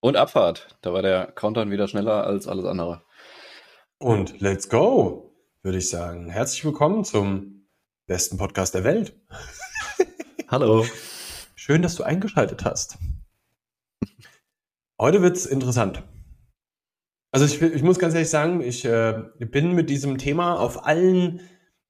Und Abfahrt. Da war der Countdown wieder schneller als alles andere. Und let's go, würde ich sagen. Herzlich willkommen zum besten Podcast der Welt. Hallo. Schön, dass du eingeschaltet hast. Heute wird's interessant. Also ich, ich muss ganz ehrlich sagen, ich äh, bin mit diesem Thema auf allen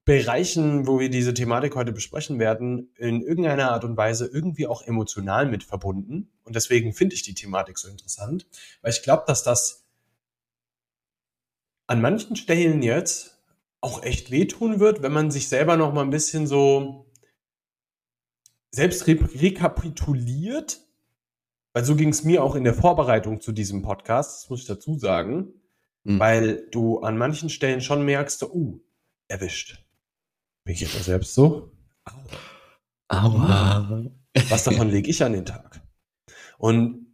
Bereichen, wo wir diese Thematik heute besprechen werden, in irgendeiner Art und Weise irgendwie auch emotional mit verbunden. Und deswegen finde ich die Thematik so interessant, weil ich glaube, dass das an manchen Stellen jetzt auch echt wehtun wird, wenn man sich selber noch mal ein bisschen so selbst re rekapituliert, weil so ging es mir auch in der Vorbereitung zu diesem Podcast, das muss ich dazu sagen, mhm. weil du an manchen Stellen schon merkst, so, uh, erwischt mir geht das selbst so. Aua. Was davon lege ich an den Tag? Und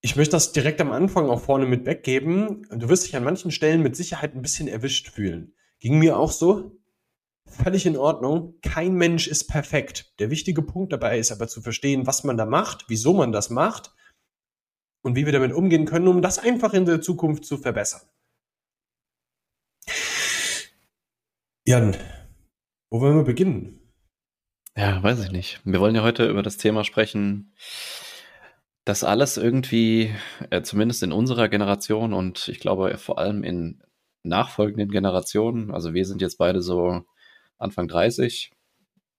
ich möchte das direkt am Anfang auch vorne mit weggeben. Du wirst dich an manchen Stellen mit Sicherheit ein bisschen erwischt fühlen. Ging mir auch so. Völlig in Ordnung. Kein Mensch ist perfekt. Der wichtige Punkt dabei ist aber zu verstehen, was man da macht, wieso man das macht und wie wir damit umgehen können, um das einfach in der Zukunft zu verbessern. Jan, wo wollen wir beginnen? Ja, weiß ich nicht. Wir wollen ja heute über das Thema sprechen, dass alles irgendwie, äh, zumindest in unserer Generation und ich glaube vor allem in nachfolgenden Generationen, also wir sind jetzt beide so Anfang 30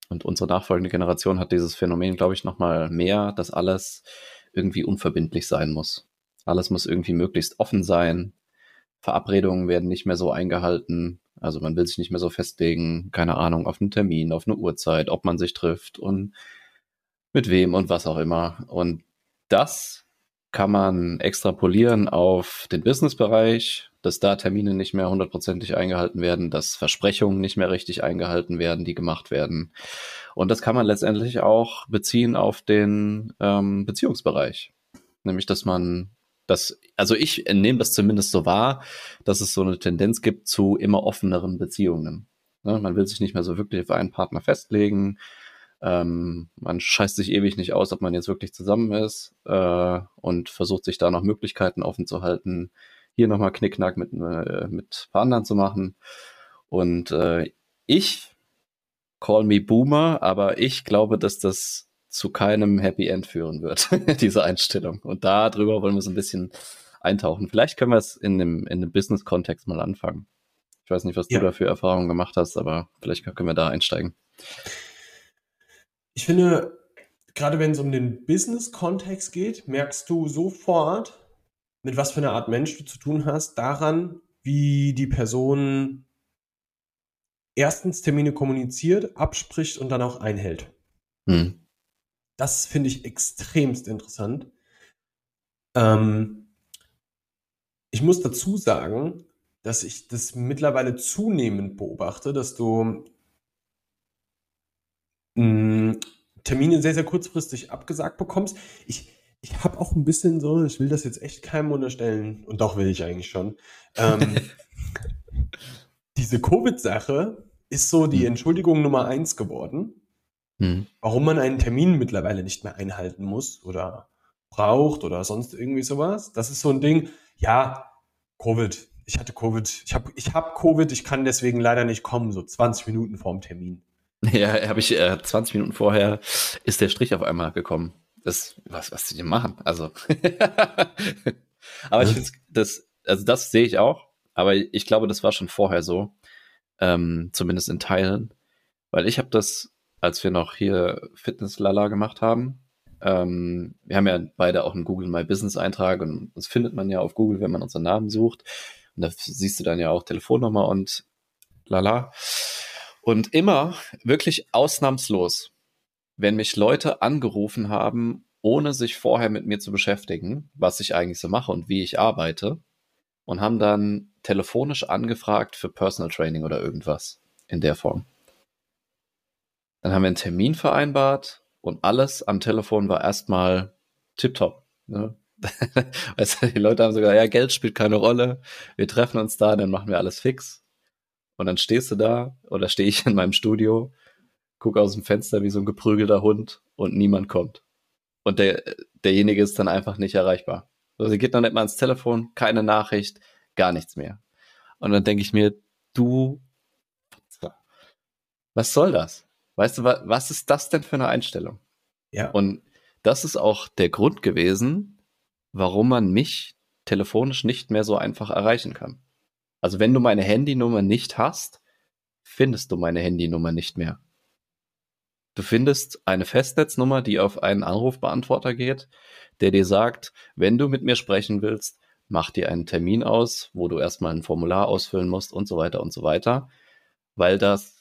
und unsere nachfolgende Generation hat dieses Phänomen, glaube ich, nochmal mehr, dass alles irgendwie unverbindlich sein muss. Alles muss irgendwie möglichst offen sein. Verabredungen werden nicht mehr so eingehalten. Also man will sich nicht mehr so festlegen, keine Ahnung, auf einen Termin, auf eine Uhrzeit, ob man sich trifft und mit wem und was auch immer. Und das kann man extrapolieren auf den Businessbereich, dass da Termine nicht mehr hundertprozentig eingehalten werden, dass Versprechungen nicht mehr richtig eingehalten werden, die gemacht werden. Und das kann man letztendlich auch beziehen auf den ähm, Beziehungsbereich. Nämlich, dass man das, also ich nehme das zumindest so wahr, dass es so eine Tendenz gibt zu immer offeneren Beziehungen. Ne? Man will sich nicht mehr so wirklich auf einen Partner festlegen. Ähm, man scheißt sich ewig nicht aus, ob man jetzt wirklich zusammen ist äh, und versucht sich da noch Möglichkeiten offen zu halten, hier nochmal Knickknack mit, äh, mit paar anderen zu machen. Und äh, ich call me Boomer, aber ich glaube, dass das zu keinem Happy End führen wird, diese Einstellung. Und darüber wollen wir so ein bisschen eintauchen. Vielleicht können wir es in dem, in dem Business-Kontext mal anfangen. Ich weiß nicht, was ja. du da für Erfahrungen gemacht hast, aber vielleicht können wir da einsteigen. Ich finde, gerade wenn es um den Business-Kontext geht, merkst du sofort, mit was für einer Art Mensch du zu tun hast, daran, wie die Person erstens Termine kommuniziert, abspricht und dann auch einhält. Hm. Das finde ich extremst interessant. Ähm, ich muss dazu sagen, dass ich das mittlerweile zunehmend beobachte, dass du mh, hm, Termine sehr, sehr kurzfristig abgesagt bekommst. Ich, ich habe auch ein bisschen so, ich will das jetzt echt keinem unterstellen, und doch will ich eigentlich schon. Ähm, diese Covid-Sache ist so die hm. Entschuldigung Nummer eins geworden. Hm. Warum man einen Termin mittlerweile nicht mehr einhalten muss oder braucht oder sonst irgendwie sowas. Das ist so ein Ding, ja, Covid. Ich hatte Covid. Ich habe ich hab Covid, ich kann deswegen leider nicht kommen, so 20 Minuten vorm Termin. Ja, habe ich äh, 20 Minuten vorher ist der Strich auf einmal gekommen. Das, was, was sie denn machen? Also. aber ich finde das, also das sehe ich auch, aber ich glaube, das war schon vorher so. Ähm, zumindest in Teilen. Weil ich habe das als wir noch hier Fitness-Lala gemacht haben. Ähm, wir haben ja beide auch einen Google My Business Eintrag und das findet man ja auf Google, wenn man unseren Namen sucht. Und da siehst du dann ja auch Telefonnummer und lala. Und immer, wirklich ausnahmslos, wenn mich Leute angerufen haben, ohne sich vorher mit mir zu beschäftigen, was ich eigentlich so mache und wie ich arbeite, und haben dann telefonisch angefragt für Personal Training oder irgendwas in der Form. Dann haben wir einen Termin vereinbart und alles am Telefon war erstmal tipptopp. Ne? die Leute haben sogar, ja, Geld spielt keine Rolle. Wir treffen uns da, dann machen wir alles fix. Und dann stehst du da oder stehe ich in meinem Studio, gucke aus dem Fenster wie so ein geprügelter Hund und niemand kommt. Und der, derjenige ist dann einfach nicht erreichbar. Also sie geht noch nicht mal ans Telefon, keine Nachricht, gar nichts mehr. Und dann denke ich mir, du, was soll das? Weißt du, was ist das denn für eine Einstellung? Ja. Und das ist auch der Grund gewesen, warum man mich telefonisch nicht mehr so einfach erreichen kann. Also wenn du meine Handynummer nicht hast, findest du meine Handynummer nicht mehr. Du findest eine Festnetznummer, die auf einen Anrufbeantworter geht, der dir sagt, wenn du mit mir sprechen willst, mach dir einen Termin aus, wo du erstmal ein Formular ausfüllen musst und so weiter und so weiter, weil das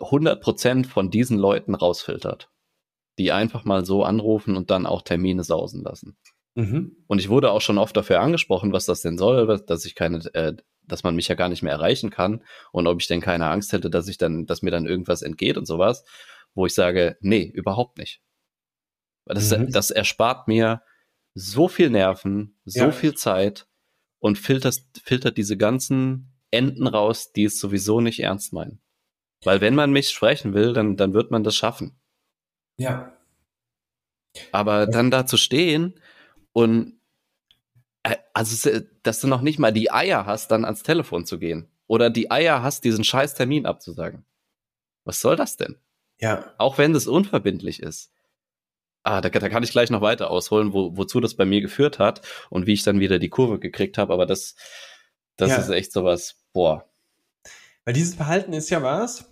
100% von diesen Leuten rausfiltert, die einfach mal so anrufen und dann auch Termine sausen lassen. Mhm. Und ich wurde auch schon oft dafür angesprochen, was das denn soll, dass ich keine, äh, dass man mich ja gar nicht mehr erreichen kann und ob ich denn keine Angst hätte, dass ich dann, dass mir dann irgendwas entgeht und sowas, wo ich sage, nee, überhaupt nicht. Das, mhm. das erspart mir so viel Nerven, so ja. viel Zeit und filtert, filtert diese ganzen Enden raus, die es sowieso nicht ernst meinen. Weil wenn man mich sprechen will, dann, dann wird man das schaffen. Ja. Aber dann da zu stehen und äh, also, dass du noch nicht mal die Eier hast, dann ans Telefon zu gehen. Oder die Eier hast, diesen scheiß Termin abzusagen. Was soll das denn? Ja. Auch wenn das unverbindlich ist. Ah, da, da kann ich gleich noch weiter ausholen, wo, wozu das bei mir geführt hat und wie ich dann wieder die Kurve gekriegt habe. Aber das, das ja. ist echt sowas, boah. Weil dieses Verhalten ist ja was,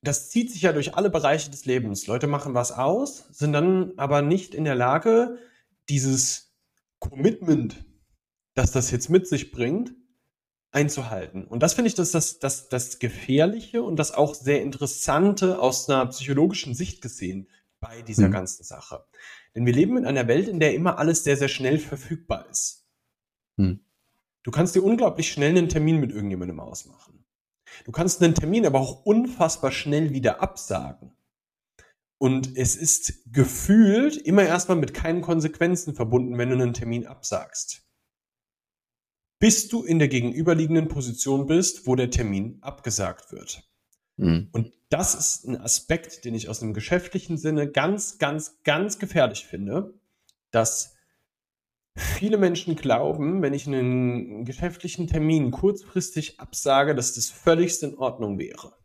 das zieht sich ja durch alle Bereiche des Lebens. Leute machen was aus, sind dann aber nicht in der Lage, dieses Commitment, das das jetzt mit sich bringt, einzuhalten. Und das finde ich das, das, das, das Gefährliche und das auch sehr Interessante aus einer psychologischen Sicht gesehen bei dieser mhm. ganzen Sache. Denn wir leben in einer Welt, in der immer alles sehr, sehr schnell verfügbar ist. Mhm. Du kannst dir unglaublich schnell einen Termin mit irgendjemandem ausmachen. Du kannst einen Termin aber auch unfassbar schnell wieder absagen. Und es ist gefühlt immer erstmal mit keinen Konsequenzen verbunden, wenn du einen Termin absagst. Bis du in der gegenüberliegenden Position bist, wo der Termin abgesagt wird. Mhm. Und das ist ein Aspekt, den ich aus einem geschäftlichen Sinne ganz, ganz, ganz gefährlich finde, dass viele Menschen glauben, wenn ich einen geschäftlichen Termin kurzfristig absage, dass das völlig in Ordnung wäre.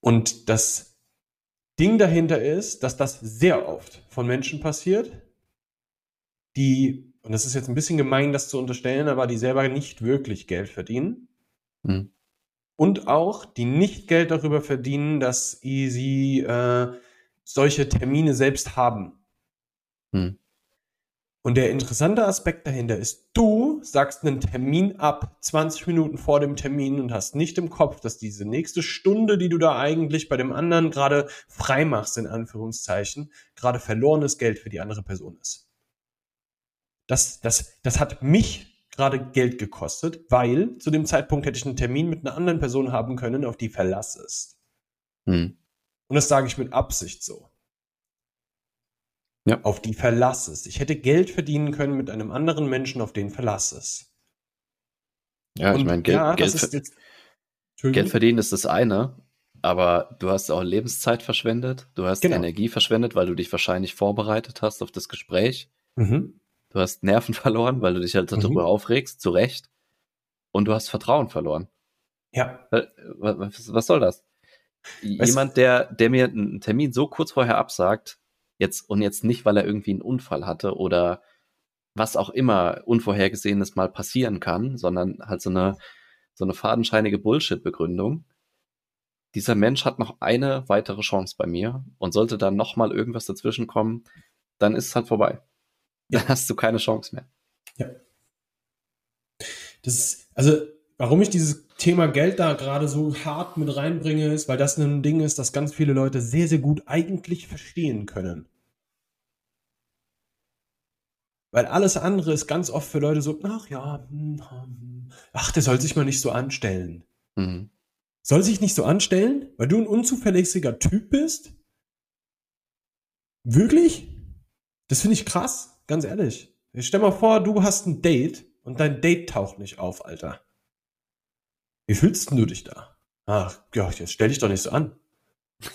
Und das Ding dahinter ist, dass das sehr oft von Menschen passiert, die, und das ist jetzt ein bisschen gemein, das zu unterstellen, aber die selber nicht wirklich Geld verdienen. Mhm. Und auch, die nicht Geld darüber verdienen, dass sie äh, solche Termine selbst haben. Mhm. Und der interessante Aspekt dahinter ist, du sagst einen Termin ab 20 Minuten vor dem Termin und hast nicht im Kopf, dass diese nächste Stunde, die du da eigentlich bei dem anderen gerade frei machst, in Anführungszeichen, gerade verlorenes Geld für die andere Person ist. Das, das, das hat mich gerade Geld gekostet, weil zu dem Zeitpunkt hätte ich einen Termin mit einer anderen Person haben können, auf die Verlass ist. Hm. Und das sage ich mit Absicht so ja. auf die Verlass ist. Ich hätte Geld verdienen können mit einem anderen Menschen, auf den Verlass ist. Ja, Und ich meine, Geld, ja, Geld, jetzt, Geld verdienen ist das eine, aber du hast auch Lebenszeit verschwendet, du hast genau. Energie verschwendet, weil du dich wahrscheinlich vorbereitet hast auf das Gespräch. Mhm. Du hast Nerven verloren, weil du dich halt darüber mhm. aufregst, zu Recht. Und du hast Vertrauen verloren. Ja. Was, was soll das? Weißt Jemand, der, der mir einen Termin so kurz vorher absagt, Jetzt, und jetzt nicht, weil er irgendwie einen Unfall hatte oder was auch immer Unvorhergesehenes mal passieren kann, sondern halt so eine, so eine fadenscheinige Bullshit-Begründung. Dieser Mensch hat noch eine weitere Chance bei mir und sollte da nochmal irgendwas dazwischen kommen, dann ist es halt vorbei. Dann hast du keine Chance mehr. Ja. Das ist, also, warum ich dieses Thema Geld da gerade so hart mit reinbringe, ist, weil das ein Ding ist, das ganz viele Leute sehr, sehr gut eigentlich verstehen können. Weil alles andere ist ganz oft für Leute so, ach ja, hm, hm, ach, der soll sich mal nicht so anstellen. Mhm. Soll sich nicht so anstellen, weil du ein unzuverlässiger Typ bist? Wirklich? Das finde ich krass, ganz ehrlich. Ich stell mal vor, du hast ein Date und dein Date taucht nicht auf, Alter. Wie fühlst du dich da? Ach, ja, jetzt stell dich doch nicht so an.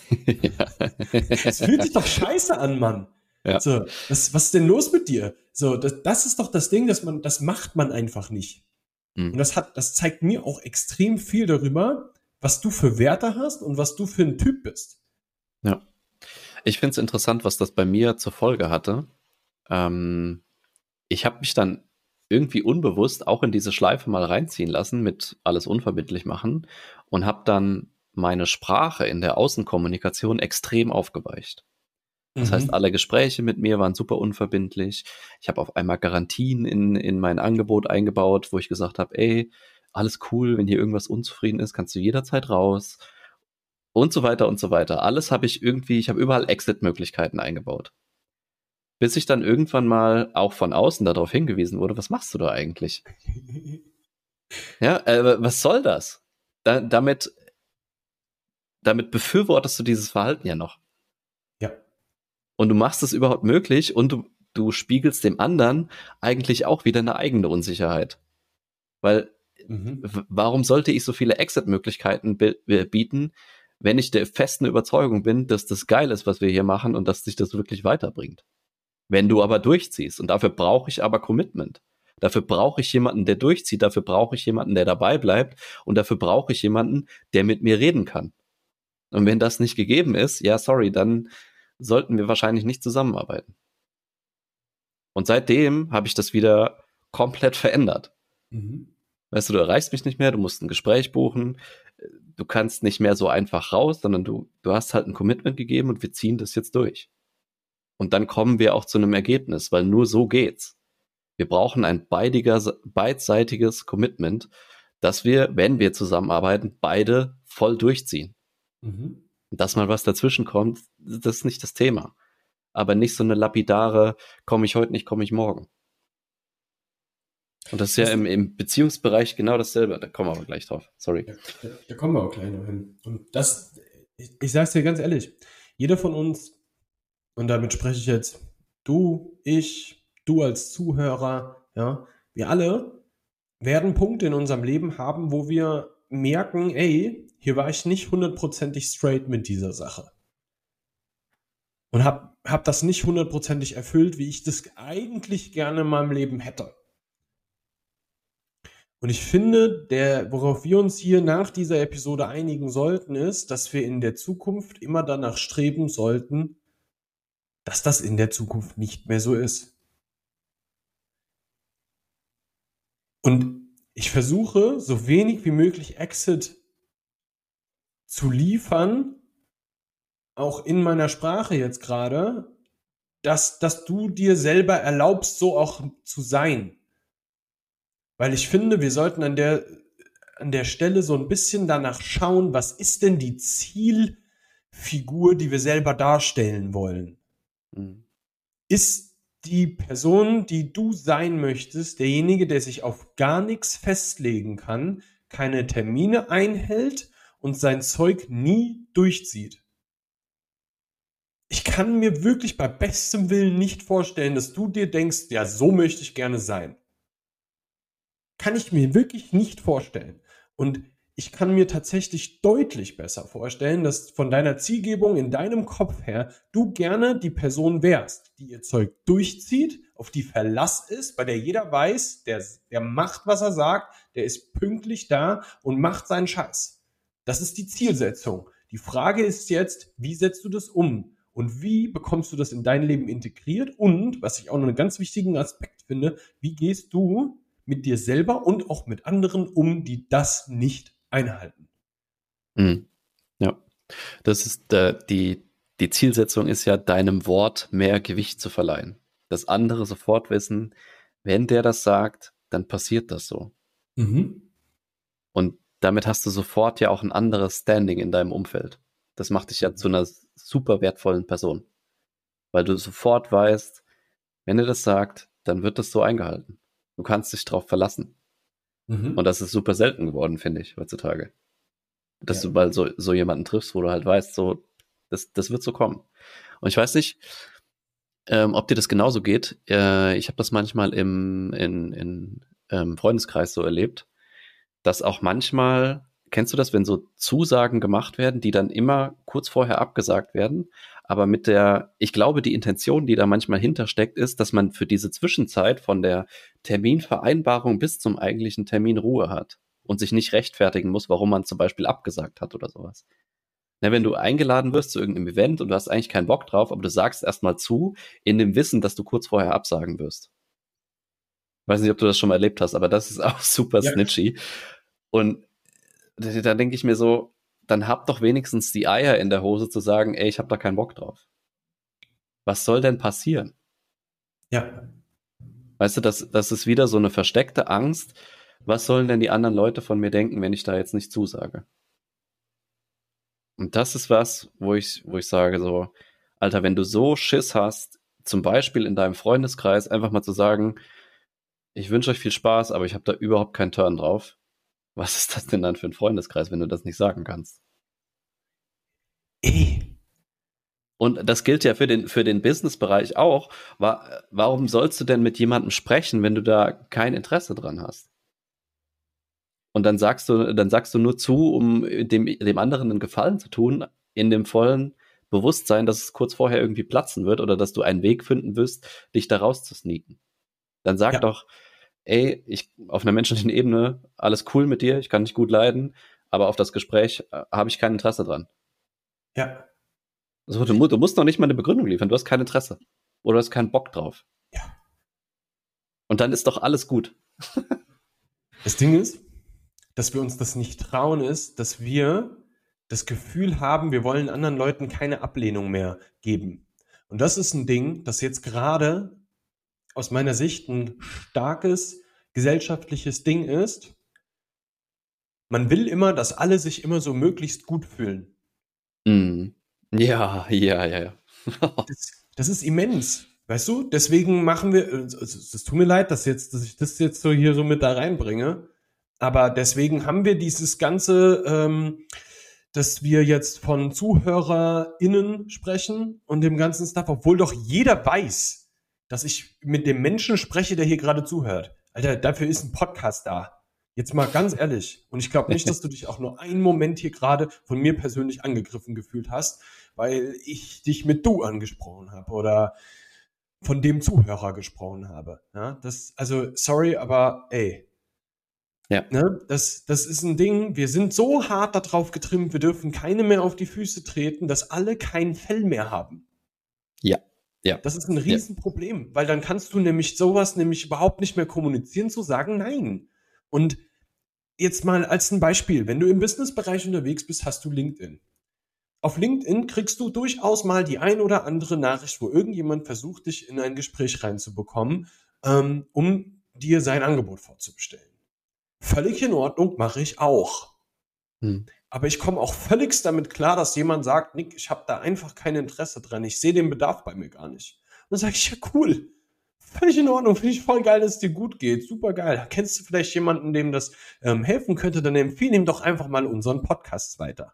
Es fühlt sich doch scheiße an, Mann. Ja. So, was, was ist denn los mit dir? So, das, das ist doch das Ding, dass man, das macht man einfach nicht. Mhm. Und das hat, das zeigt mir auch extrem viel darüber, was du für Werte hast und was du für ein Typ bist. Ja. Ich finde es interessant, was das bei mir zur Folge hatte. Ähm, ich habe mich dann irgendwie unbewusst auch in diese Schleife mal reinziehen lassen mit alles unverbindlich machen und habe dann meine Sprache in der Außenkommunikation extrem aufgeweicht. Das mhm. heißt, alle Gespräche mit mir waren super unverbindlich. Ich habe auf einmal Garantien in, in mein Angebot eingebaut, wo ich gesagt habe, ey, alles cool, wenn hier irgendwas unzufrieden ist, kannst du jederzeit raus. Und so weiter und so weiter. Alles habe ich irgendwie, ich habe überall Exit-Möglichkeiten eingebaut. Bis ich dann irgendwann mal auch von außen darauf hingewiesen wurde, was machst du da eigentlich? ja, äh, was soll das? Da, damit, damit befürwortest du dieses Verhalten ja noch. Und du machst es überhaupt möglich und du, du spiegelst dem anderen eigentlich auch wieder eine eigene Unsicherheit. Weil mhm. warum sollte ich so viele Exit-Möglichkeiten bieten, wenn ich der festen Überzeugung bin, dass das geil ist, was wir hier machen und dass sich das wirklich weiterbringt? Wenn du aber durchziehst und dafür brauche ich aber Commitment. Dafür brauche ich jemanden, der durchzieht, dafür brauche ich jemanden, der dabei bleibt und dafür brauche ich jemanden, der mit mir reden kann. Und wenn das nicht gegeben ist, ja, sorry, dann sollten wir wahrscheinlich nicht zusammenarbeiten. Und seitdem habe ich das wieder komplett verändert. Mhm. Weißt du, du erreichst mich nicht mehr, du musst ein Gespräch buchen, du kannst nicht mehr so einfach raus, sondern du, du hast halt ein Commitment gegeben und wir ziehen das jetzt durch. Und dann kommen wir auch zu einem Ergebnis, weil nur so geht's. Wir brauchen ein beidiger, beidseitiges Commitment, dass wir, wenn wir zusammenarbeiten, beide voll durchziehen. Mhm dass mal was dazwischen kommt, das ist nicht das Thema. Aber nicht so eine lapidare, komme ich heute nicht, komme ich morgen. Und das ist ja im, im Beziehungsbereich genau dasselbe. Da kommen wir aber gleich drauf. Sorry. Da, da kommen wir auch gleich noch hin. Und das, ich, ich sage es dir ganz ehrlich, jeder von uns, und damit spreche ich jetzt du, ich, du als Zuhörer, ja, wir alle werden Punkte in unserem Leben haben, wo wir merken, ey, hier war ich nicht hundertprozentig straight mit dieser Sache. Und hab, hab das nicht hundertprozentig erfüllt, wie ich das eigentlich gerne in meinem Leben hätte. Und ich finde, der, worauf wir uns hier nach dieser Episode einigen sollten, ist, dass wir in der Zukunft immer danach streben sollten, dass das in der Zukunft nicht mehr so ist. Und ich versuche, so wenig wie möglich Exit zu liefern, auch in meiner Sprache jetzt gerade, dass, dass du dir selber erlaubst, so auch zu sein. Weil ich finde, wir sollten an der, an der Stelle so ein bisschen danach schauen, was ist denn die Zielfigur, die wir selber darstellen wollen. Mhm. Ist die Person, die du sein möchtest, derjenige, der sich auf gar nichts festlegen kann, keine Termine einhält und sein Zeug nie durchzieht. Ich kann mir wirklich bei bestem Willen nicht vorstellen, dass du dir denkst, ja, so möchte ich gerne sein. Kann ich mir wirklich nicht vorstellen. Und ich kann mir tatsächlich deutlich besser vorstellen, dass von deiner Zielgebung in deinem Kopf her du gerne die Person wärst, die ihr Zeug durchzieht, auf die Verlass ist, bei der jeder weiß, der, der macht, was er sagt, der ist pünktlich da und macht seinen Scheiß. Das ist die Zielsetzung. Die Frage ist jetzt, wie setzt du das um? Und wie bekommst du das in dein Leben integriert? Und, was ich auch noch einen ganz wichtigen Aspekt finde, wie gehst du mit dir selber und auch mit anderen um, die das nicht einhalten? Mhm. Ja, das ist äh, die, die Zielsetzung ist ja, deinem Wort mehr Gewicht zu verleihen. Dass andere sofort wissen, wenn der das sagt, dann passiert das so. Mhm. Und damit hast du sofort ja auch ein anderes Standing in deinem Umfeld. Das macht dich ja zu einer super wertvollen Person. Weil du sofort weißt, wenn er das sagt, dann wird das so eingehalten. Du kannst dich drauf verlassen. Mhm. Und das ist super selten geworden, finde ich, heutzutage. Dass ja. du mal so, so jemanden triffst, wo du halt weißt, so, das, das wird so kommen. Und ich weiß nicht, ähm, ob dir das genauso geht. Äh, ich habe das manchmal im in, in, ähm, Freundeskreis so erlebt, dass auch manchmal kennst du das, wenn so Zusagen gemacht werden, die dann immer kurz vorher abgesagt werden, aber mit der, ich glaube, die Intention, die da manchmal hintersteckt, ist, dass man für diese Zwischenzeit von der Terminvereinbarung bis zum eigentlichen Termin Ruhe hat und sich nicht rechtfertigen muss, warum man zum Beispiel abgesagt hat oder sowas. Na, wenn du eingeladen wirst zu irgendeinem Event und du hast eigentlich keinen Bock drauf, aber du sagst erstmal zu, in dem Wissen, dass du kurz vorher absagen wirst. Weiß nicht, ob du das schon mal erlebt hast, aber das ist auch super ja. snitchy. Und da denke ich mir so, dann habt doch wenigstens die Eier in der Hose zu sagen, ey, ich hab da keinen Bock drauf. Was soll denn passieren? Ja. Weißt du, das, das ist wieder so eine versteckte Angst. Was sollen denn die anderen Leute von mir denken, wenn ich da jetzt nicht zusage? Und das ist was, wo ich, wo ich sage so, Alter, wenn du so Schiss hast, zum Beispiel in deinem Freundeskreis einfach mal zu sagen, ich wünsche euch viel Spaß, aber ich habe da überhaupt keinen Turn drauf. Was ist das denn dann für ein Freundeskreis, wenn du das nicht sagen kannst? Ey. Und das gilt ja für den, für den Business-Bereich auch. Warum sollst du denn mit jemandem sprechen, wenn du da kein Interesse dran hast? Und dann sagst du, dann sagst du nur zu, um dem, dem anderen einen Gefallen zu tun, in dem vollen Bewusstsein, dass es kurz vorher irgendwie platzen wird oder dass du einen Weg finden wirst, dich da rauszusneaken. Dann sag ja. doch, ey, ich auf einer menschlichen Ebene, alles cool mit dir, ich kann dich gut leiden, aber auf das Gespräch äh, habe ich kein Interesse dran. Ja. Also, du, du, musst noch nicht mal eine Begründung liefern, du hast kein Interesse. Oder du hast keinen Bock drauf. Ja. Und dann ist doch alles gut. das Ding ist, dass wir uns das nicht trauen, ist, dass wir das Gefühl haben, wir wollen anderen Leuten keine Ablehnung mehr geben. Und das ist ein Ding, das jetzt gerade aus meiner Sicht ein starkes gesellschaftliches Ding ist. Man will immer, dass alle sich immer so möglichst gut fühlen. Mm. Ja, ja, ja, ja. das, das, ist immens. Weißt du? Deswegen machen wir, es, es tut mir leid, dass, jetzt, dass ich das jetzt so hier so mit da reinbringe. Aber deswegen haben wir dieses ganze, ähm, dass wir jetzt von ZuhörerInnen sprechen und dem ganzen Stuff, obwohl doch jeder weiß, dass ich mit dem Menschen spreche, der hier gerade zuhört. Alter, dafür ist ein Podcast da. Jetzt mal ganz ehrlich. Und ich glaube nicht, dass du dich auch nur einen Moment hier gerade von mir persönlich angegriffen gefühlt hast, weil ich dich mit du angesprochen habe oder von dem Zuhörer gesprochen habe. Ja, das, also, sorry, aber ey. Ja. Ne, das, das ist ein Ding, wir sind so hart darauf getrimmt, wir dürfen keine mehr auf die Füße treten, dass alle kein Fell mehr haben. Ja. Ja. Das ist ein Riesenproblem, ja. weil dann kannst du nämlich sowas nämlich überhaupt nicht mehr kommunizieren, zu sagen nein. Und jetzt mal als ein Beispiel, wenn du im Businessbereich unterwegs bist, hast du LinkedIn. Auf LinkedIn kriegst du durchaus mal die ein oder andere Nachricht, wo irgendjemand versucht, dich in ein Gespräch reinzubekommen, ähm, um dir sein Angebot vorzubestellen. Völlig in Ordnung, mache ich auch. Hm. Aber ich komme auch völlig damit klar, dass jemand sagt, Nick, ich habe da einfach kein Interesse dran. Ich sehe den Bedarf bei mir gar nicht. Und dann sage ich, ja cool. Völlig in Ordnung. Finde ich voll geil, dass es dir gut geht. Super geil. Kennst du vielleicht jemanden, dem das ähm, helfen könnte? Dann empfehle ihm doch einfach mal unseren Podcast weiter.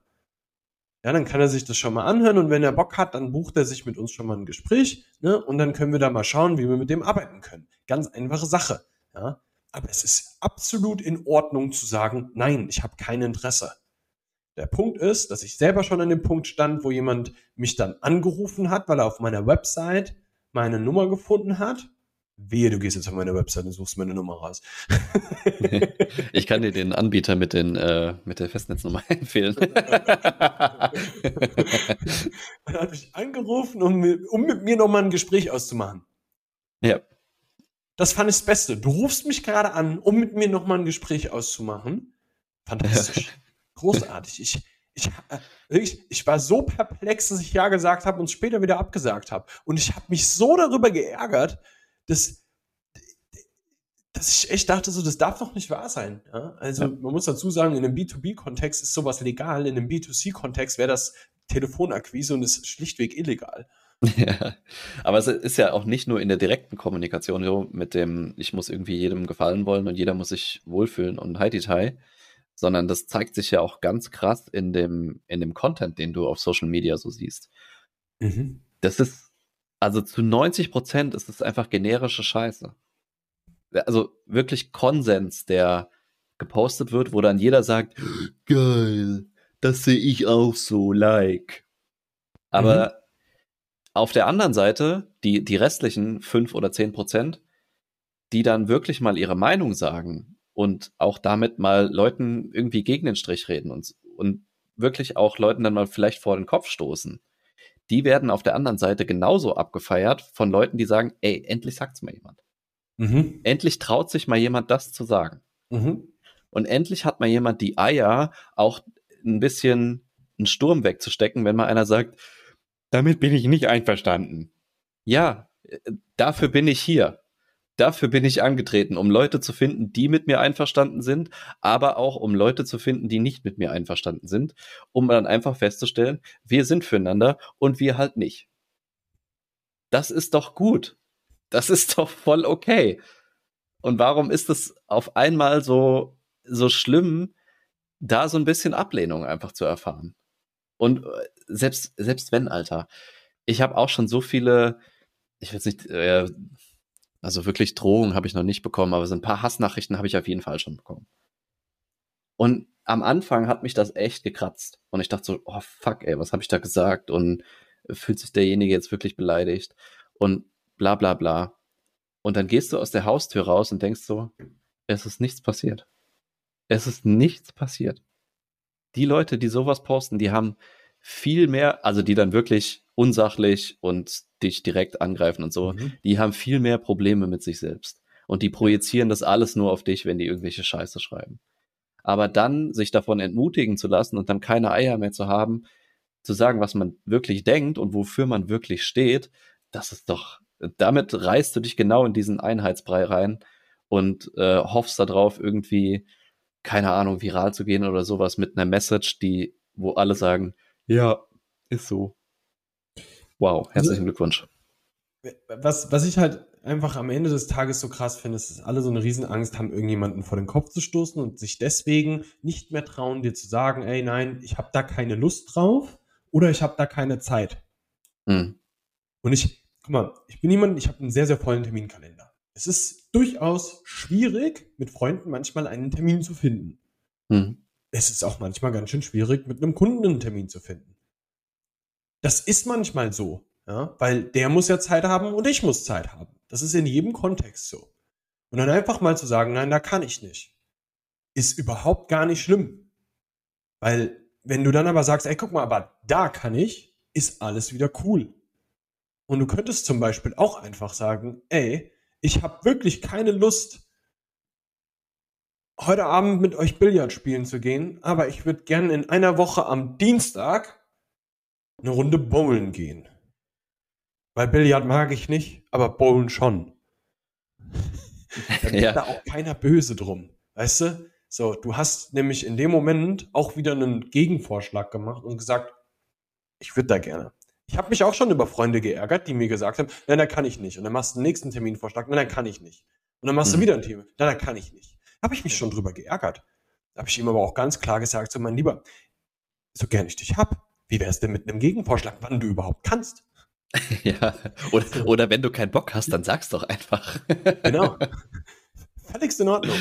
Ja, dann kann er sich das schon mal anhören und wenn er Bock hat, dann bucht er sich mit uns schon mal ein Gespräch ne? und dann können wir da mal schauen, wie wir mit dem arbeiten können. Ganz einfache Sache. Ja? Aber es ist absolut in Ordnung zu sagen, nein, ich habe kein Interesse. Der Punkt ist, dass ich selber schon an dem Punkt stand, wo jemand mich dann angerufen hat, weil er auf meiner Website meine Nummer gefunden hat. Wehe, du gehst jetzt auf meine Website und suchst meine Nummer raus. ich kann dir den Anbieter mit, den, äh, mit der Festnetznummer empfehlen. er hat mich angerufen, um, um mit mir nochmal ein Gespräch auszumachen. Ja. Das fand ich das Beste. Du rufst mich gerade an, um mit mir nochmal ein Gespräch auszumachen. Fantastisch. Großartig. Ich, ich, äh, ich, ich war so perplex, dass ich Ja gesagt habe und später wieder abgesagt habe. Und ich habe mich so darüber geärgert, dass, dass ich echt dachte, so, das darf doch nicht wahr sein. Ja? Also ja. man muss dazu sagen, in einem B2B-Kontext ist sowas legal, in einem B2C-Kontext wäre das Telefonakquise und ist schlichtweg illegal. Ja, aber es ist ja auch nicht nur in der direkten Kommunikation mit dem, ich muss irgendwie jedem gefallen wollen und jeder muss sich wohlfühlen und heidi tai sondern das zeigt sich ja auch ganz krass in dem, in dem Content, den du auf Social Media so siehst. Mhm. Das ist, also zu 90 Prozent ist es einfach generische Scheiße. Also wirklich Konsens der gepostet wird, wo dann jeder sagt, geil, das sehe ich auch so, like. Aber mhm. auf der anderen Seite, die, die restlichen fünf oder zehn Prozent, die dann wirklich mal ihre Meinung sagen und auch damit mal Leuten irgendwie gegen den Strich reden und, und wirklich auch Leuten dann mal vielleicht vor den Kopf stoßen, die werden auf der anderen Seite genauso abgefeiert von Leuten, die sagen, ey, endlich sagt's mal jemand. Mhm. Endlich traut sich mal jemand das zu sagen. Mhm. Und endlich hat mal jemand die Eier, auch ein bisschen einen Sturm wegzustecken, wenn mal einer sagt, damit bin ich nicht einverstanden. Ja, dafür bin ich hier. Dafür bin ich angetreten, um Leute zu finden, die mit mir einverstanden sind, aber auch um Leute zu finden, die nicht mit mir einverstanden sind, um dann einfach festzustellen, wir sind füreinander und wir halt nicht. Das ist doch gut. Das ist doch voll okay. Und warum ist es auf einmal so so schlimm, da so ein bisschen Ablehnung einfach zu erfahren. Und äh, selbst, selbst wenn, Alter, ich habe auch schon so viele, ich will nicht, äh, also wirklich Drohungen habe ich noch nicht bekommen, aber so ein paar Hassnachrichten habe ich auf jeden Fall schon bekommen. Und am Anfang hat mich das echt gekratzt. Und ich dachte so, oh fuck, ey, was habe ich da gesagt? Und fühlt sich derjenige jetzt wirklich beleidigt? Und bla bla bla. Und dann gehst du aus der Haustür raus und denkst so, es ist nichts passiert. Es ist nichts passiert. Die Leute, die sowas posten, die haben viel mehr, also die dann wirklich unsachlich und dich direkt angreifen und so, mhm. die haben viel mehr Probleme mit sich selbst. Und die projizieren das alles nur auf dich, wenn die irgendwelche Scheiße schreiben. Aber dann sich davon entmutigen zu lassen und dann keine Eier mehr zu haben, zu sagen, was man wirklich denkt und wofür man wirklich steht, das ist doch, damit reißt du dich genau in diesen Einheitsbrei rein und äh, hoffst darauf, irgendwie keine Ahnung, viral zu gehen oder sowas mit einer Message, die, wo alle sagen, ja, ist so. Wow, also herzlichen Glückwunsch. Was, was ich halt einfach am Ende des Tages so krass finde, ist, dass alle so eine Riesenangst haben, irgendjemanden vor den Kopf zu stoßen und sich deswegen nicht mehr trauen, dir zu sagen, ey, nein, ich habe da keine Lust drauf oder ich habe da keine Zeit. Mhm. Und ich, guck mal, ich bin jemand, ich habe einen sehr, sehr vollen Terminkalender es ist durchaus schwierig, mit Freunden manchmal einen Termin zu finden. Mhm. Es ist auch manchmal ganz schön schwierig, mit einem Kunden einen Termin zu finden. Das ist manchmal so, ja, weil der muss ja Zeit haben und ich muss Zeit haben. Das ist in jedem Kontext so. Und dann einfach mal zu sagen, nein, da kann ich nicht, ist überhaupt gar nicht schlimm. Weil wenn du dann aber sagst, ey, guck mal, aber da kann ich, ist alles wieder cool. Und du könntest zum Beispiel auch einfach sagen, ey, ich habe wirklich keine Lust, heute Abend mit euch Billard spielen zu gehen, aber ich würde gerne in einer Woche am Dienstag eine Runde bowlen gehen. Weil Billard mag ich nicht, aber bowlen schon. Dann ist ja. da auch keiner böse drum. Weißt du? So, du hast nämlich in dem Moment auch wieder einen Gegenvorschlag gemacht und gesagt, ich würde da gerne. Ich habe mich auch schon über Freunde geärgert, die mir gesagt haben, nein, da kann ich nicht. Und dann machst du den nächsten Terminvorschlag, nein, da kann ich nicht. Und dann machst mhm. du wieder einen Termin, nein, da kann ich nicht. Habe ich mich schon drüber geärgert. Da habe ich ihm aber auch ganz klar gesagt, so mein Lieber, so gern ich dich hab, wie wär's denn mit einem Gegenvorschlag, wann du überhaupt kannst? ja, oder, oder wenn du keinen Bock hast, dann sag's doch einfach. genau. Völligst in Ordnung.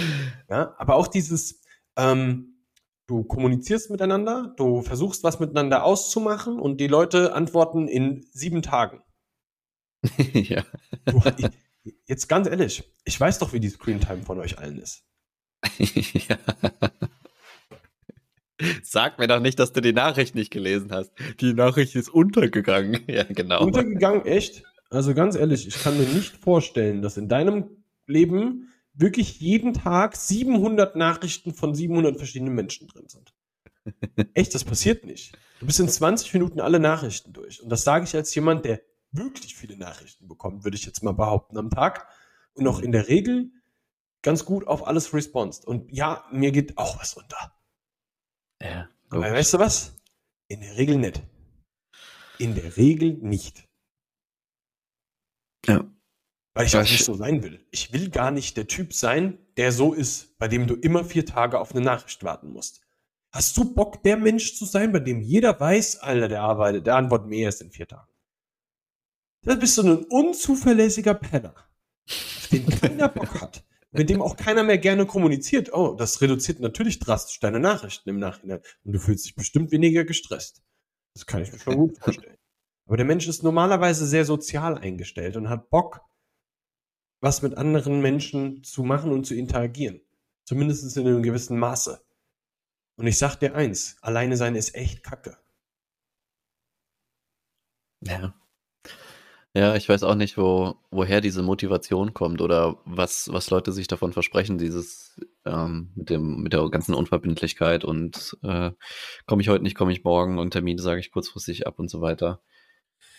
Ja, aber auch dieses, ähm, Du kommunizierst miteinander, du versuchst was miteinander auszumachen und die Leute antworten in sieben Tagen. ja. Du, jetzt ganz ehrlich, ich weiß doch, wie die Screentime von euch allen ist. ja. Sag mir doch nicht, dass du die Nachricht nicht gelesen hast. Die Nachricht ist untergegangen. Ja, genau. Untergegangen, echt? Also ganz ehrlich, ich kann mir nicht vorstellen, dass in deinem Leben wirklich jeden Tag 700 Nachrichten von 700 verschiedenen Menschen drin sind. Echt, das passiert nicht. Du bist in 20 Minuten alle Nachrichten durch. Und das sage ich als jemand, der wirklich viele Nachrichten bekommt, würde ich jetzt mal behaupten, am Tag. Und auch in der Regel ganz gut auf alles responst. Und ja, mir geht auch was runter. Ja. Aber weißt du was? In der Regel nicht. In der Regel nicht. Ja. Weil ich auch nicht so sein will. Ich will gar nicht der Typ sein, der so ist, bei dem du immer vier Tage auf eine Nachricht warten musst. Hast du Bock, der Mensch zu sein, bei dem jeder weiß, Alter, der arbeitet, der antwortet mir erst in vier Tagen? Da bist du ein unzuverlässiger Penner, auf den keiner Bock hat, mit dem auch keiner mehr gerne kommuniziert. Oh, das reduziert natürlich drastisch deine Nachrichten im Nachhinein. Und du fühlst dich bestimmt weniger gestresst. Das kann ich mir schon gut vorstellen. Aber der Mensch ist normalerweise sehr sozial eingestellt und hat Bock, was mit anderen Menschen zu machen und zu interagieren. Zumindest in einem gewissen Maße. Und ich sag dir eins, alleine sein ist echt kacke. Ja. Ja, ich weiß auch nicht, wo, woher diese Motivation kommt oder was, was Leute sich davon versprechen, dieses ähm, mit dem, mit der ganzen Unverbindlichkeit und äh, komme ich heute nicht, komme ich morgen und Termine sage ich kurzfristig ab und so weiter.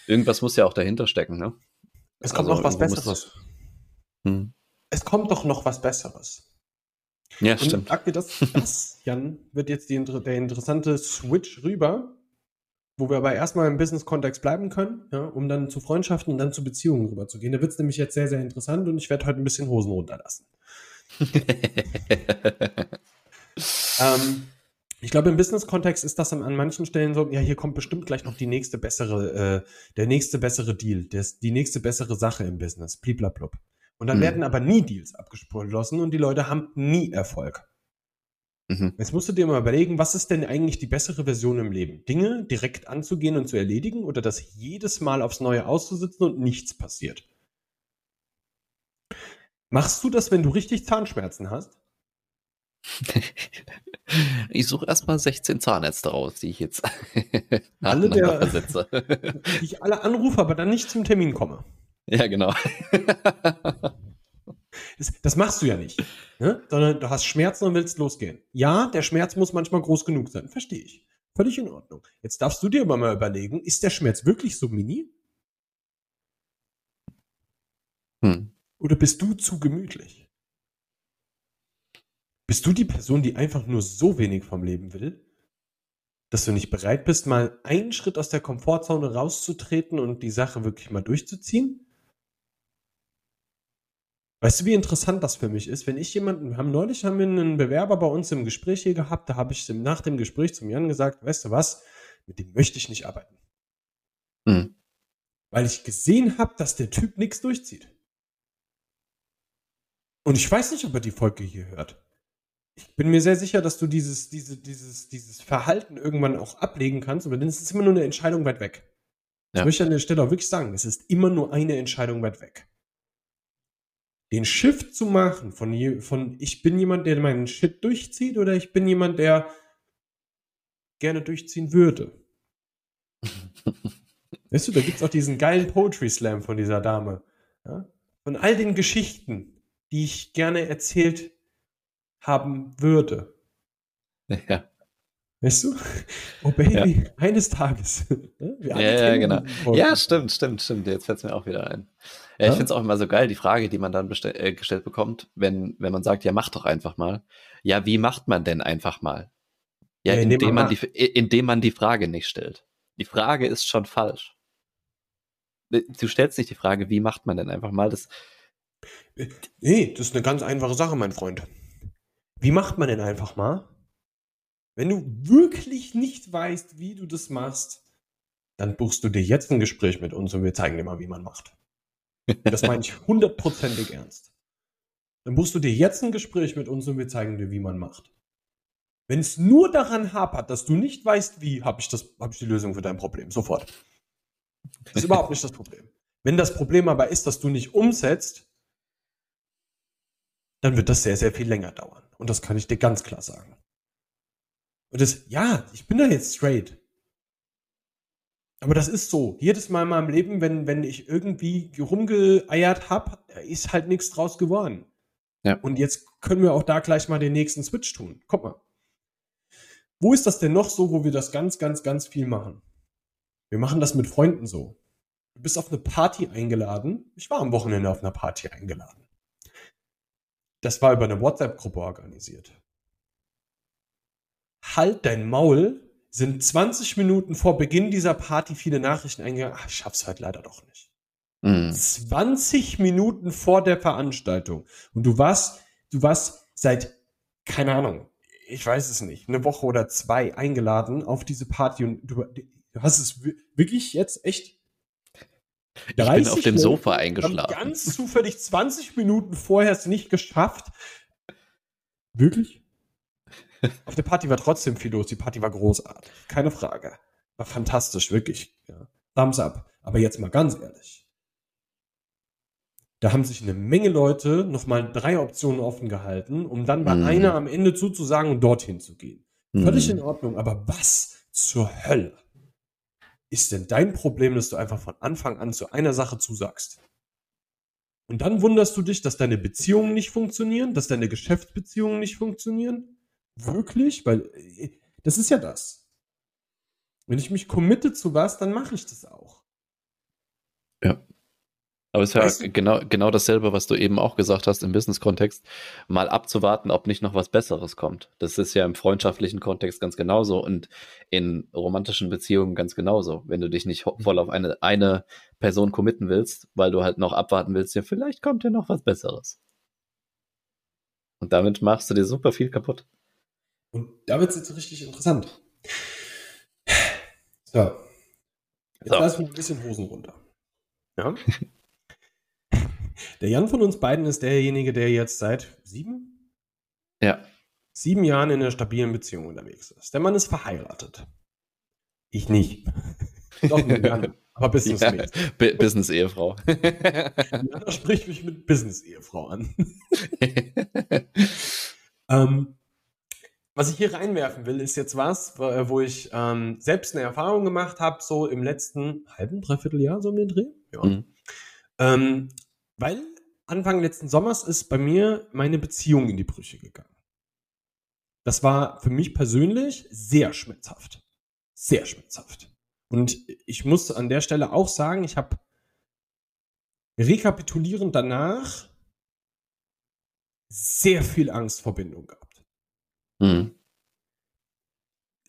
Irgendwas muss ja auch dahinter stecken, ne? Es kommt also, noch was Besseres. Muss, hm. Es kommt doch noch was Besseres. Ja, und stimmt. Das, das, Jan, wird jetzt die, der interessante Switch rüber, wo wir aber erstmal im Business-Kontext bleiben können, ja, um dann zu Freundschaften und dann zu Beziehungen rüberzugehen. Da wird es nämlich jetzt sehr, sehr interessant und ich werde heute ein bisschen Hosen runterlassen. ähm, ich glaube, im Business-Kontext ist das an, manchen Stellen so, ja, hier kommt bestimmt gleich noch die nächste bessere, äh, der nächste bessere Deal, des, die nächste bessere Sache im Business, bliblablub. Und dann hm. werden aber nie Deals abgeschlossen und die Leute haben nie Erfolg. Mhm. Jetzt musst du dir mal überlegen, was ist denn eigentlich die bessere Version im Leben? Dinge direkt anzugehen und zu erledigen oder das jedes Mal aufs Neue auszusitzen und nichts passiert? Machst du das, wenn du richtig Zahnschmerzen hast? Ich suche erstmal 16 Zahnärzte raus, die ich jetzt alle der, die ich alle anrufe, aber dann nicht zum Termin komme. Ja, genau. Das, das, machst du ja nicht, ne? sondern du hast Schmerzen und willst losgehen. Ja, der Schmerz muss manchmal groß genug sein, verstehe ich. Völlig in Ordnung. Jetzt darfst du dir aber mal überlegen, ist der Schmerz wirklich so mini? Hm. Oder bist du zu gemütlich? Bist du die Person, die einfach nur so wenig vom Leben will, dass du nicht bereit bist, mal einen Schritt aus der Komfortzone rauszutreten und die Sache wirklich mal durchzuziehen? Weißt du, wie interessant das für mich ist? Wenn ich jemanden, wir haben neulich haben wir einen Bewerber bei uns im Gespräch hier gehabt, da habe ich nach dem Gespräch zum Jan gesagt, weißt du was, mit dem möchte ich nicht arbeiten. Mhm. Weil ich gesehen habe, dass der Typ nichts durchzieht. Und ich weiß nicht, ob er die Folge hier hört. Ich bin mir sehr sicher, dass du dieses, diese, dieses, dieses Verhalten irgendwann auch ablegen kannst, aber dann ist es immer nur eine Entscheidung weit weg. Ja. Ich möchte an der Stelle auch wirklich sagen, es ist immer nur eine Entscheidung weit weg den Shift zu machen von, von ich bin jemand, der meinen Shit durchzieht oder ich bin jemand, der gerne durchziehen würde. weißt du, da gibt es auch diesen geilen Poetry Slam von dieser Dame. Ja? Von all den Geschichten, die ich gerne erzählt haben würde. Ja. Weißt du? Oh Baby, ja. eines Tages. ja, ja, genau. Ja, stimmt, stimmt, stimmt. Jetzt fällt es mir auch wieder ein. Ja, ich finde es auch immer so geil, die Frage, die man dann äh, gestellt bekommt, wenn, wenn man sagt, ja, mach doch einfach mal. Ja, wie macht man denn einfach mal? Ja, ja indem, man, man die, indem man die Frage nicht stellt. Die Frage ist schon falsch. Äh, du stellst nicht die Frage, wie macht man denn einfach mal? Das, äh, nee, das ist eine ganz einfache Sache, mein Freund. Wie macht man denn einfach mal? Wenn du wirklich nicht weißt, wie du das machst, dann buchst du dir jetzt ein Gespräch mit uns und wir zeigen dir mal, wie man macht. Das meine ich hundertprozentig ernst. Dann buchst du dir jetzt ein Gespräch mit uns und wir zeigen dir, wie man macht. Wenn es nur daran hapert, dass du nicht weißt, wie, habe ich, hab ich die Lösung für dein Problem. Sofort. Das ist überhaupt nicht das Problem. Wenn das Problem aber ist, dass du nicht umsetzt, dann wird das sehr, sehr viel länger dauern. Und das kann ich dir ganz klar sagen. Und das, ja, ich bin da jetzt straight. Aber das ist so. Jedes Mal in meinem Leben, wenn, wenn ich irgendwie rumgeeiert habe, ist halt nichts draus geworden. Ja. Und jetzt können wir auch da gleich mal den nächsten Switch tun. Guck mal. Wo ist das denn noch so, wo wir das ganz, ganz, ganz viel machen? Wir machen das mit Freunden so. Du bist auf eine Party eingeladen. Ich war am Wochenende auf einer Party eingeladen. Das war über eine WhatsApp-Gruppe organisiert. Halt dein Maul sind 20 Minuten vor Beginn dieser Party viele Nachrichten eingegangen. Ach, ich schaff's halt leider doch nicht. Mhm. 20 Minuten vor der Veranstaltung. Und du warst, du warst seit, keine Ahnung, ich weiß es nicht, eine Woche oder zwei eingeladen auf diese Party und du, du hast es wirklich jetzt echt Ich bin auf dem Sofa eingeschlafen. Ganz zufällig 20 Minuten vorher es nicht geschafft. Wirklich? Auf der Party war trotzdem viel los. Die Party war großartig. Keine Frage. War fantastisch, wirklich. Ja. Thumbs up. Aber jetzt mal ganz ehrlich. Da haben sich eine Menge Leute nochmal drei Optionen offen gehalten, um dann bei mhm. einer am Ende zuzusagen und dorthin zu gehen. Völlig mhm. in Ordnung. Aber was zur Hölle ist denn dein Problem, dass du einfach von Anfang an zu einer Sache zusagst? Und dann wunderst du dich, dass deine Beziehungen nicht funktionieren, dass deine Geschäftsbeziehungen nicht funktionieren? Wirklich? Weil äh, das ist ja das. Wenn ich mich committe zu was, dann mache ich das auch. Ja. Aber es ist ja weißt du? genau, genau dasselbe, was du eben auch gesagt hast im Business-Kontext, mal abzuwarten, ob nicht noch was Besseres kommt. Das ist ja im freundschaftlichen Kontext ganz genauso und in romantischen Beziehungen ganz genauso. Wenn du dich nicht voll auf eine, eine Person committen willst, weil du halt noch abwarten willst, ja, vielleicht kommt ja noch was Besseres. Und damit machst du dir super viel kaputt. Und da wird es jetzt richtig interessant. So. Jetzt so. lassen wir ein bisschen Hosen runter. Ja. der Jan von uns beiden ist derjenige, der jetzt seit sieben? Ja. Sieben Jahren in einer stabilen Beziehung unterwegs ist. Der Mann ist verheiratet. Ich nicht. Doch, mit Jan. Aber Business ja, Business-Ehefrau. Jana spricht mich mit Business-Ehefrau an. ähm, was ich hier reinwerfen will, ist jetzt was, wo ich ähm, selbst eine Erfahrung gemacht habe, so im letzten halben, dreiviertel Jahr, so um den Dreh. Ja. Mhm. Ähm, weil Anfang letzten Sommers ist bei mir meine Beziehung in die Brüche gegangen. Das war für mich persönlich sehr schmerzhaft. Sehr schmerzhaft. Und ich muss an der Stelle auch sagen, ich habe rekapitulierend danach sehr viel Angst vor Bindung gehabt. Mhm.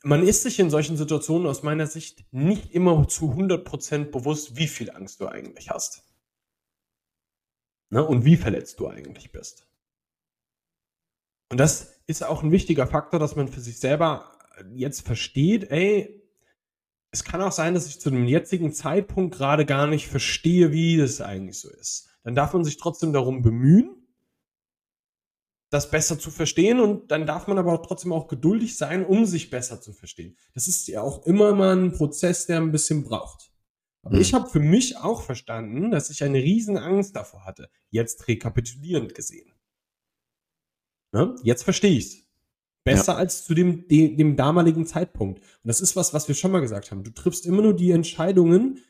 Man ist sich in solchen Situationen aus meiner Sicht nicht immer zu 100% bewusst, wie viel Angst du eigentlich hast. Ne? Und wie verletzt du eigentlich bist. Und das ist auch ein wichtiger Faktor, dass man für sich selber jetzt versteht, ey, es kann auch sein, dass ich zu dem jetzigen Zeitpunkt gerade gar nicht verstehe, wie das eigentlich so ist. Dann darf man sich trotzdem darum bemühen, das besser zu verstehen und dann darf man aber trotzdem auch geduldig sein, um sich besser zu verstehen. Das ist ja auch immer mal ein Prozess, der ein bisschen braucht. Aber mhm. ich habe für mich auch verstanden, dass ich eine riesen Angst davor hatte, jetzt rekapitulierend gesehen. Ne? Jetzt verstehe ich es. Besser ja. als zu dem, dem, dem damaligen Zeitpunkt. Und das ist was, was wir schon mal gesagt haben. Du triffst immer nur die Entscheidungen,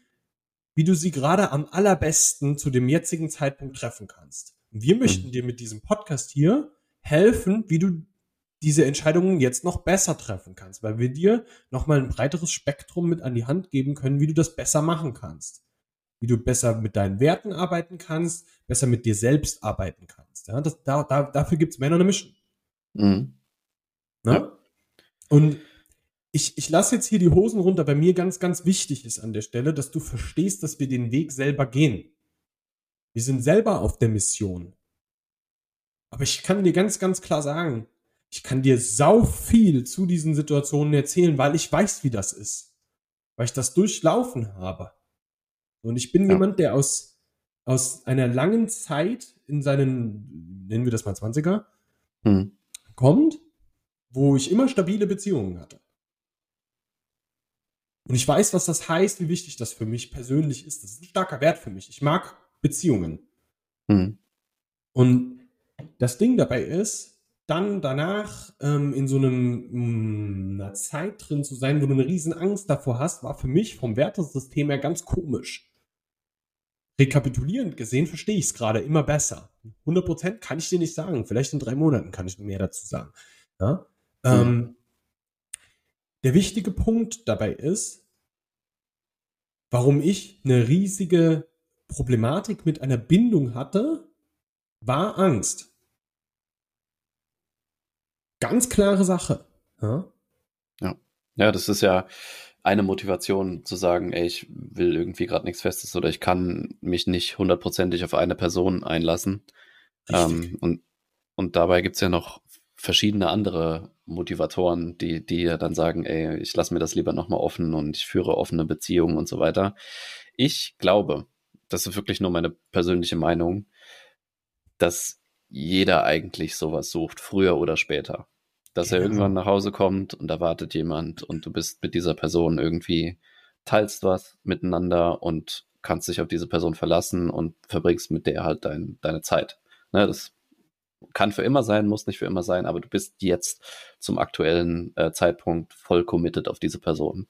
wie du sie gerade am allerbesten zu dem jetzigen Zeitpunkt treffen kannst. Wir möchten mhm. dir mit diesem Podcast hier helfen, wie du diese Entscheidungen jetzt noch besser treffen kannst, weil wir dir nochmal ein breiteres Spektrum mit an die Hand geben können, wie du das besser machen kannst. Wie du besser mit deinen Werten arbeiten kannst, besser mit dir selbst arbeiten kannst. Ja, das, da, da, dafür gibt's Männer eine Mission. Mhm. Ja? Und ich, ich lasse jetzt hier die Hosen runter, weil mir ganz, ganz wichtig ist an der Stelle, dass du verstehst, dass wir den Weg selber gehen. Wir sind selber auf der Mission. Aber ich kann dir ganz, ganz klar sagen, ich kann dir sau viel zu diesen Situationen erzählen, weil ich weiß, wie das ist. Weil ich das durchlaufen habe. Und ich bin ja. jemand, der aus, aus einer langen Zeit in seinen, nennen wir das mal 20er, hm. kommt, wo ich immer stabile Beziehungen hatte. Und ich weiß, was das heißt, wie wichtig das für mich persönlich ist. Das ist ein starker Wert für mich. Ich mag Beziehungen. Mhm. Und das Ding dabei ist, dann danach ähm, in so einem, mm, einer Zeit drin zu sein, wo du eine riesen Angst davor hast, war für mich vom Wertesystem her ganz komisch. Rekapitulierend gesehen verstehe ich es gerade immer besser. 100% kann ich dir nicht sagen. Vielleicht in drei Monaten kann ich mehr dazu sagen. Ja? Mhm. Ähm, der wichtige Punkt dabei ist, warum ich eine riesige Problematik mit einer Bindung hatte, war Angst. Ganz klare Sache. Ja, ja. ja das ist ja eine Motivation zu sagen, ey, ich will irgendwie gerade nichts Festes oder ich kann mich nicht hundertprozentig auf eine Person einlassen. Ähm, und, und dabei gibt es ja noch verschiedene andere Motivatoren, die, die ja dann sagen, ey, ich lasse mir das lieber nochmal offen und ich führe offene Beziehungen und so weiter. Ich glaube, das ist wirklich nur meine persönliche Meinung, dass jeder eigentlich sowas sucht, früher oder später. Dass ja. er irgendwann nach Hause kommt und da wartet jemand und du bist mit dieser Person irgendwie, teilst was miteinander und kannst dich auf diese Person verlassen und verbringst mit der halt dein, deine Zeit. Ne, das kann für immer sein, muss nicht für immer sein, aber du bist jetzt zum aktuellen äh, Zeitpunkt voll committed auf diese Person.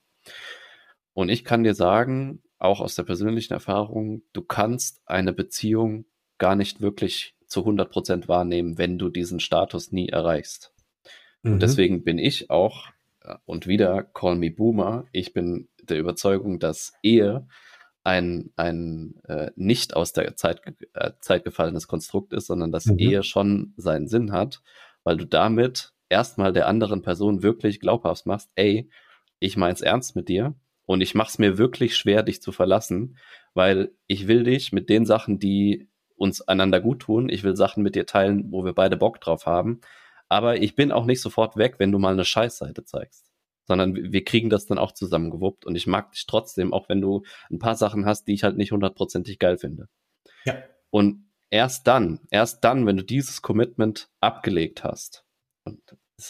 Und ich kann dir sagen, auch aus der persönlichen Erfahrung, du kannst eine Beziehung gar nicht wirklich zu 100 Prozent wahrnehmen, wenn du diesen Status nie erreichst. Mhm. Und deswegen bin ich auch, äh, und wieder, call me Boomer, ich bin der Überzeugung, dass Ehe ein, ein äh, nicht aus der Zeit, äh, Zeit gefallenes Konstrukt ist, sondern dass mhm. Ehe schon seinen Sinn hat, weil du damit erstmal der anderen Person wirklich glaubhaft machst, ey, ich mein's ernst mit dir und ich mach's mir wirklich schwer, dich zu verlassen, weil ich will dich mit den Sachen, die uns einander gut tun, ich will Sachen mit dir teilen, wo wir beide Bock drauf haben, aber ich bin auch nicht sofort weg, wenn du mal eine Scheißseite zeigst sondern wir kriegen das dann auch zusammengewuppt und ich mag dich trotzdem, auch wenn du ein paar Sachen hast, die ich halt nicht hundertprozentig geil finde. Ja. Und erst dann, erst dann, wenn du dieses Commitment abgelegt hast, und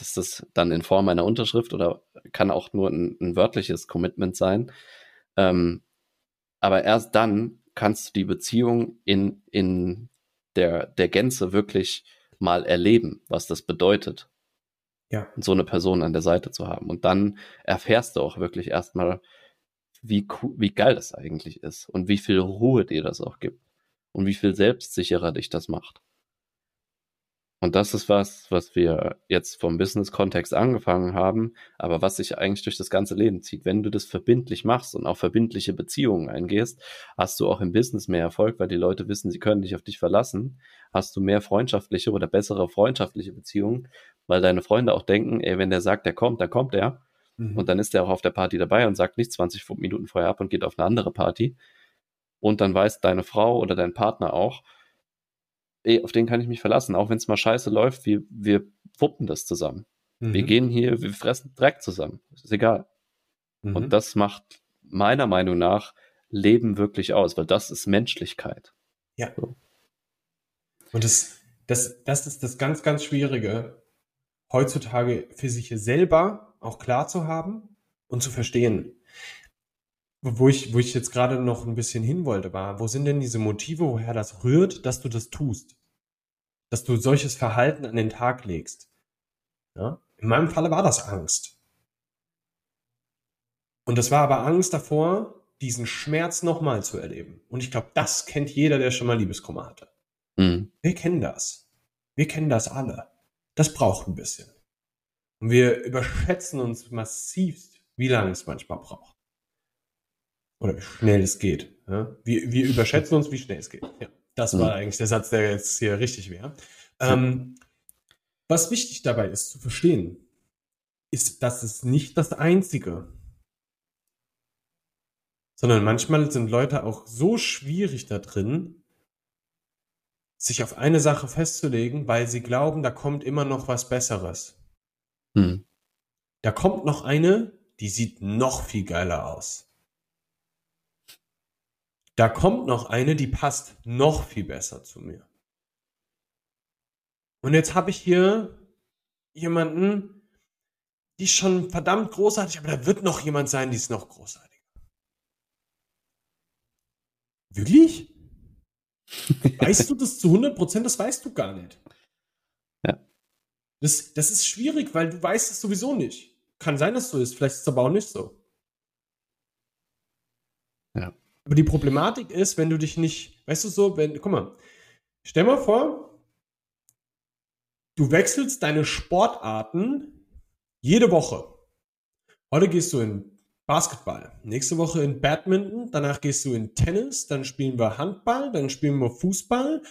ist das dann in Form einer Unterschrift oder kann auch nur ein, ein wörtliches Commitment sein, ähm, aber erst dann kannst du die Beziehung in, in der, der Gänze wirklich mal erleben, was das bedeutet ja. so eine Person an der Seite zu haben. Und dann erfährst du auch wirklich erstmal, wie, wie geil das eigentlich ist und wie viel Ruhe dir das auch gibt und wie viel selbstsicherer dich das macht. Und das ist was, was wir jetzt vom Business-Kontext angefangen haben, aber was sich eigentlich durch das ganze Leben zieht. Wenn du das verbindlich machst und auch verbindliche Beziehungen eingehst, hast du auch im Business mehr Erfolg, weil die Leute wissen, sie können dich auf dich verlassen. Hast du mehr freundschaftliche oder bessere freundschaftliche Beziehungen, weil deine Freunde auch denken, ey, wenn der sagt, der kommt, dann kommt er. Mhm. Und dann ist er auch auf der Party dabei und sagt nicht 20 Minuten vorher ab und geht auf eine andere Party. Und dann weiß deine Frau oder dein Partner auch, ey, auf den kann ich mich verlassen, auch wenn es mal scheiße läuft, wir, wir wuppen das zusammen. Mhm. Wir gehen hier, wir fressen Dreck zusammen. Ist egal. Mhm. Und das macht meiner Meinung nach Leben wirklich aus, weil das ist Menschlichkeit. Ja. So. Und das, das, das ist das ganz, ganz Schwierige, heutzutage für sich selber auch klar zu haben und zu verstehen. Wo ich, wo ich jetzt gerade noch ein bisschen hin wollte, war, wo sind denn diese Motive, woher das rührt, dass du das tust? Dass du solches Verhalten an den Tag legst. Ja? In meinem Falle war das Angst. Und das war aber Angst davor, diesen Schmerz nochmal zu erleben. Und ich glaube, das kennt jeder, der schon mal Liebeskummer hatte. Mhm. Wir kennen das. Wir kennen das alle. Das braucht ein bisschen. Und wir überschätzen uns massivst, wie lange es manchmal braucht. Oder wie schnell es geht. Ja? Wir, wir überschätzen uns, wie schnell es geht. Ja, das war mhm. eigentlich der Satz, der jetzt hier richtig wäre. Ähm, was wichtig dabei ist zu verstehen, ist, dass es nicht das Einzige, sondern manchmal sind Leute auch so schwierig da drin, sich auf eine Sache festzulegen, weil sie glauben, da kommt immer noch was Besseres. Hm. Da kommt noch eine, die sieht noch viel geiler aus. Da kommt noch eine, die passt noch viel besser zu mir. Und jetzt habe ich hier jemanden, die ist schon verdammt großartig, aber da wird noch jemand sein, die ist noch großartiger. Wirklich? weißt du das zu 100 Prozent? Das weißt du gar nicht. Ja. Das, das ist schwierig, weil du weißt es sowieso nicht. Kann sein, dass es so ist. Vielleicht ist es aber auch nicht so. Ja. Aber die Problematik ist, wenn du dich nicht, weißt du so, wenn, guck mal, stell mal vor, du wechselst deine Sportarten jede Woche. Heute gehst du in Basketball, nächste Woche in Badminton, danach gehst du in Tennis, dann spielen wir Handball, dann spielen wir Fußball,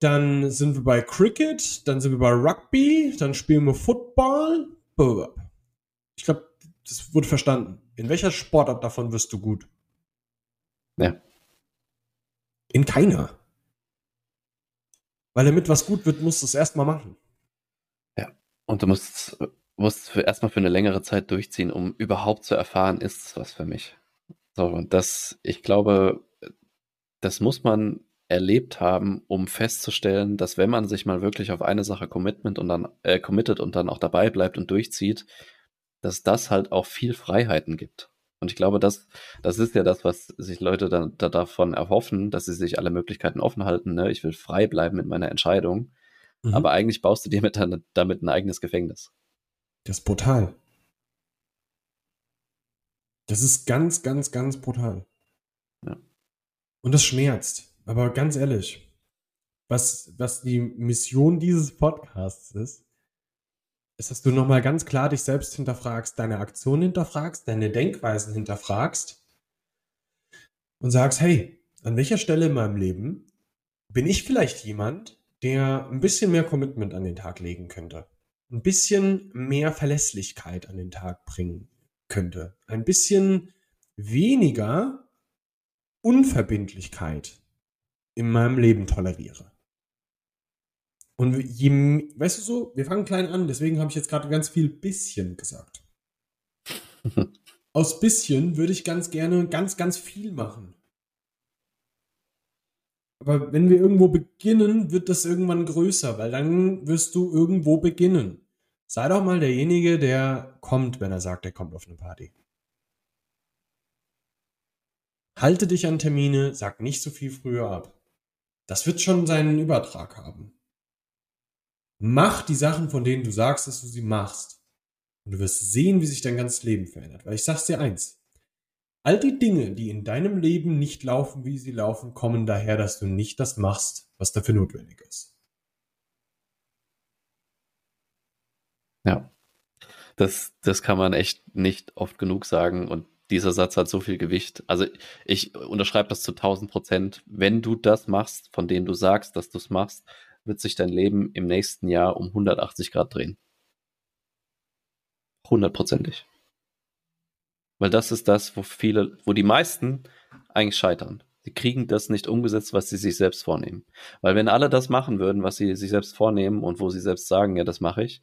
dann sind wir bei Cricket, dann sind wir bei Rugby, dann spielen wir Football. Ich glaube, das wurde verstanden. In welcher Sportart davon wirst du gut? Ja. In keiner. Weil damit was gut wird, musst du es erstmal machen. Ja. Und du musst, für, erstmal für eine längere Zeit durchziehen, um überhaupt zu erfahren, ist es was für mich. So, und das, ich glaube, das muss man erlebt haben, um festzustellen, dass wenn man sich mal wirklich auf eine Sache commitment und dann äh, committet und dann auch dabei bleibt und durchzieht, dass das halt auch viel Freiheiten gibt. Und ich glaube, das, das ist ja das, was sich Leute dann da davon erhoffen, dass sie sich alle Möglichkeiten offen halten. Ne? Ich will frei bleiben mit meiner Entscheidung. Mhm. Aber eigentlich baust du dir mit, damit ein eigenes Gefängnis. Das ist brutal. Das ist ganz, ganz, ganz brutal. Ja. Und das schmerzt. Aber ganz ehrlich, was, was die Mission dieses Podcasts ist, ist, dass du nochmal ganz klar dich selbst hinterfragst, deine Aktionen hinterfragst, deine Denkweisen hinterfragst und sagst, hey, an welcher Stelle in meinem Leben bin ich vielleicht jemand, der ein bisschen mehr Commitment an den Tag legen könnte, ein bisschen mehr Verlässlichkeit an den Tag bringen könnte, ein bisschen weniger Unverbindlichkeit in meinem Leben toleriere. Und je, weißt du so, wir fangen klein an, deswegen habe ich jetzt gerade ganz viel bisschen gesagt. Aus bisschen würde ich ganz gerne ganz, ganz viel machen. Aber wenn wir irgendwo beginnen, wird das irgendwann größer, weil dann wirst du irgendwo beginnen. Sei doch mal derjenige, der kommt, wenn er sagt, er kommt auf eine Party. Halte dich an Termine, sag nicht so viel früher ab. Das wird schon seinen Übertrag haben. Mach die Sachen, von denen du sagst, dass du sie machst. Und du wirst sehen, wie sich dein ganzes Leben verändert. Weil ich sag's dir eins. All die Dinge, die in deinem Leben nicht laufen, wie sie laufen, kommen daher, dass du nicht das machst, was dafür notwendig ist. Ja. Das, das kann man echt nicht oft genug sagen. Und dieser Satz hat so viel Gewicht. Also ich unterschreibe das zu 1000 Prozent. Wenn du das machst, von dem du sagst, dass du es machst, wird sich dein Leben im nächsten Jahr um 180 Grad drehen. Hundertprozentig. Weil das ist das, wo viele, wo die meisten eigentlich scheitern. Sie kriegen das nicht umgesetzt, was sie sich selbst vornehmen. Weil wenn alle das machen würden, was sie sich selbst vornehmen und wo sie selbst sagen, ja, das mache ich,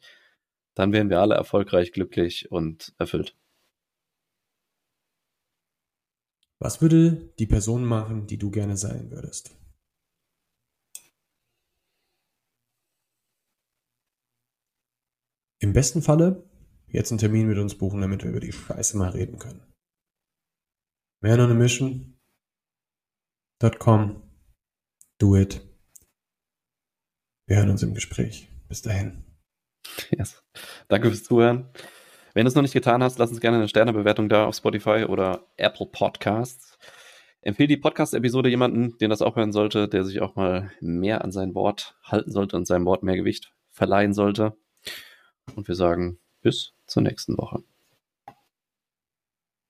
dann wären wir alle erfolgreich, glücklich und erfüllt. Was würde die Person machen, die du gerne sein würdest? Im besten Falle jetzt einen Termin mit uns buchen, damit wir über die Scheiße mal reden können. Man on a mission.com. Do it. Wir hören uns im Gespräch. Bis dahin. Yes. Danke fürs Zuhören. Wenn du es noch nicht getan hast, lass uns gerne eine Sternebewertung da auf Spotify oder Apple Podcasts. Empfehle die Podcast-Episode jemanden, den das auch hören sollte, der sich auch mal mehr an sein Wort halten sollte und seinem Wort mehr Gewicht verleihen sollte. Und wir sagen bis zur nächsten Woche.